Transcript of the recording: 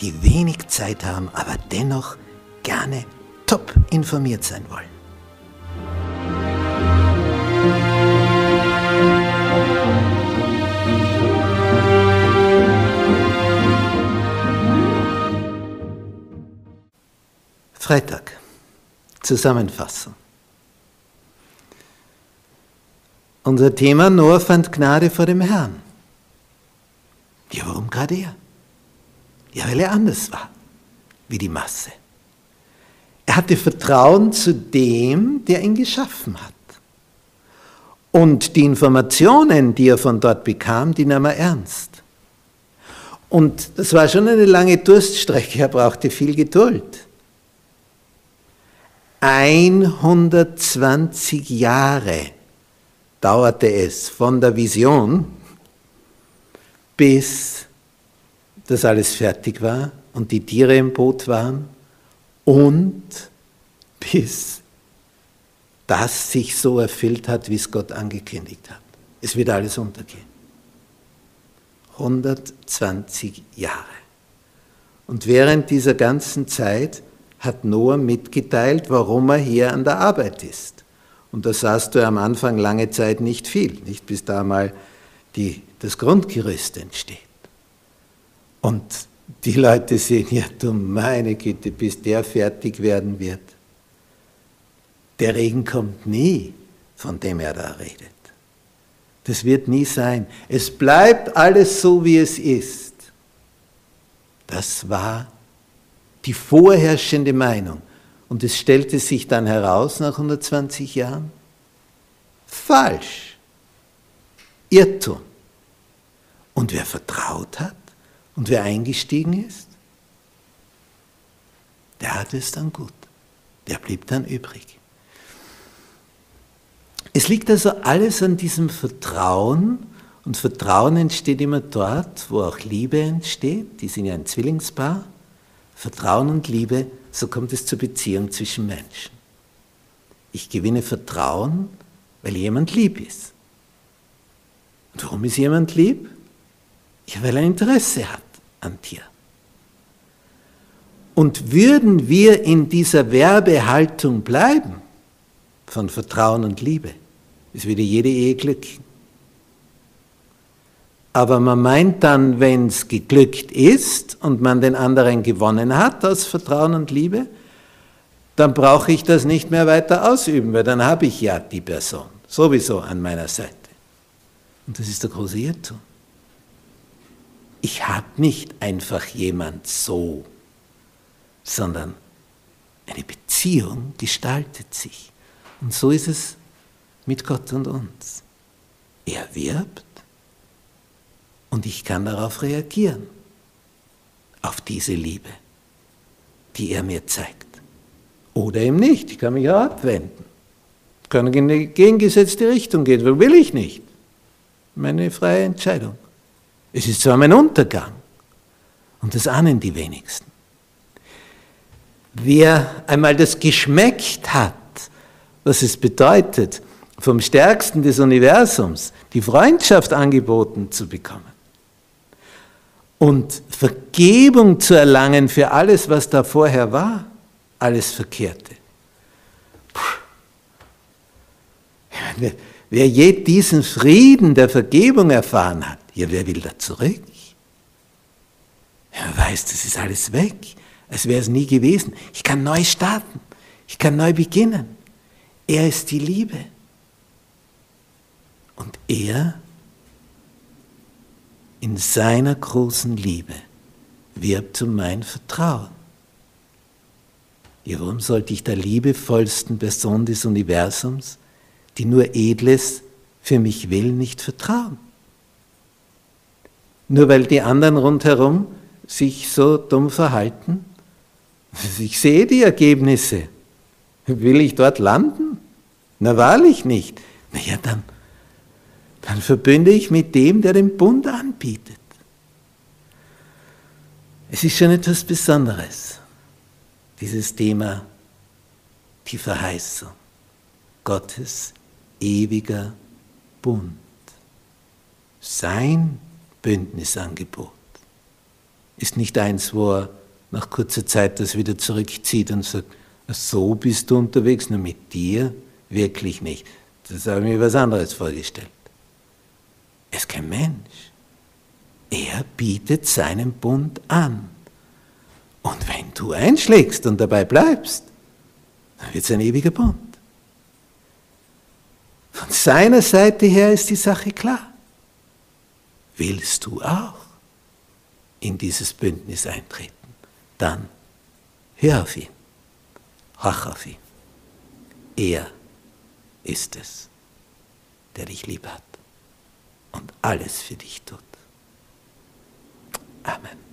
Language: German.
die wenig Zeit haben, aber dennoch gerne top informiert sein wollen. Freitag. Zusammenfassung. Unser Thema, Noah fand Gnade vor dem Herrn. Ja, warum gerade er? Ja, weil er anders war, wie die Masse. Er hatte Vertrauen zu dem, der ihn geschaffen hat. Und die Informationen, die er von dort bekam, die nahm er ernst. Und das war schon eine lange Durststrecke, er brauchte viel Geduld. 120 Jahre dauerte es von der Vision, bis das alles fertig war und die Tiere im Boot waren und bis das sich so erfüllt hat, wie es Gott angekündigt hat. Es wird alles untergehen. 120 Jahre. Und während dieser ganzen Zeit hat Noah mitgeteilt, warum er hier an der Arbeit ist. Und da sahst du am Anfang lange Zeit nicht viel, nicht bis da mal die, das Grundgerüst entsteht. Und die Leute sehen, ja du meine Güte, bis der fertig werden wird. Der Regen kommt nie, von dem er da redet. Das wird nie sein. Es bleibt alles so, wie es ist. Das war die vorherrschende Meinung. Und es stellte sich dann heraus nach 120 Jahren, falsch, Irrtum. Und wer vertraut hat und wer eingestiegen ist, der hatte es dann gut. Der blieb dann übrig. Es liegt also alles an diesem Vertrauen und Vertrauen entsteht immer dort, wo auch Liebe entsteht. Die sind ja ein Zwillingspaar. Vertrauen und Liebe so kommt es zur Beziehung zwischen Menschen. Ich gewinne Vertrauen, weil jemand lieb ist. Und warum ist jemand lieb? Weil er Interesse hat an dir. Und würden wir in dieser Werbehaltung bleiben von Vertrauen und Liebe, es würde jede Ehe glücken. Aber man meint dann, wenn es geglückt ist und man den anderen gewonnen hat aus Vertrauen und Liebe, dann brauche ich das nicht mehr weiter ausüben, weil dann habe ich ja die Person sowieso an meiner Seite. Und das ist der große Irrtum. Ich habe nicht einfach jemand so, sondern eine Beziehung gestaltet sich. Und so ist es mit Gott und uns. Er wirbt und ich kann darauf reagieren, auf diese Liebe, die er mir zeigt. Oder eben nicht, ich kann mich auch abwenden. Ich kann in die gegengesetzte Richtung gehen, will ich nicht. Meine freie Entscheidung. Es ist zwar mein Untergang, und das ahnen die wenigsten. Wer einmal das geschmeckt hat, was es bedeutet, vom Stärksten des Universums die Freundschaft angeboten zu bekommen, und Vergebung zu erlangen für alles, was da vorher war, alles Verkehrte. Wer, wer je diesen Frieden der Vergebung erfahren hat, ja, wer will da zurück? weiß, das ist alles weg, als wäre es nie gewesen. Ich kann neu starten, ich kann neu beginnen. Er ist die Liebe. Und er in seiner großen Liebe wirbt um mein Vertrauen. Ja, warum sollte ich der liebevollsten Person des Universums, die nur Edles für mich will, nicht vertrauen? Nur weil die anderen rundherum sich so dumm verhalten? Ich sehe die Ergebnisse. Will ich dort landen? Na wahrlich nicht. Na ja, dann, dann verbünde ich mit dem, der den Bund anbietet. Es ist schon etwas Besonderes, dieses Thema, die Verheißung, Gottes ewiger Bund, sein Bündnisangebot ist nicht eins, wo er nach kurzer Zeit das wieder zurückzieht und sagt, so bist du unterwegs, nur mit dir wirklich nicht. Das habe ich mir was anderes vorgestellt. Er ist kein Mensch. Er bietet seinen Bund an. Und wenn du einschlägst und dabei bleibst, dann wird es ein ewiger Bund. Von seiner Seite her ist die Sache klar willst du auch in dieses Bündnis eintreten, dann hör auf ihn, hach auf ihn. Er ist es, der dich lieb hat und alles für dich tut. Amen.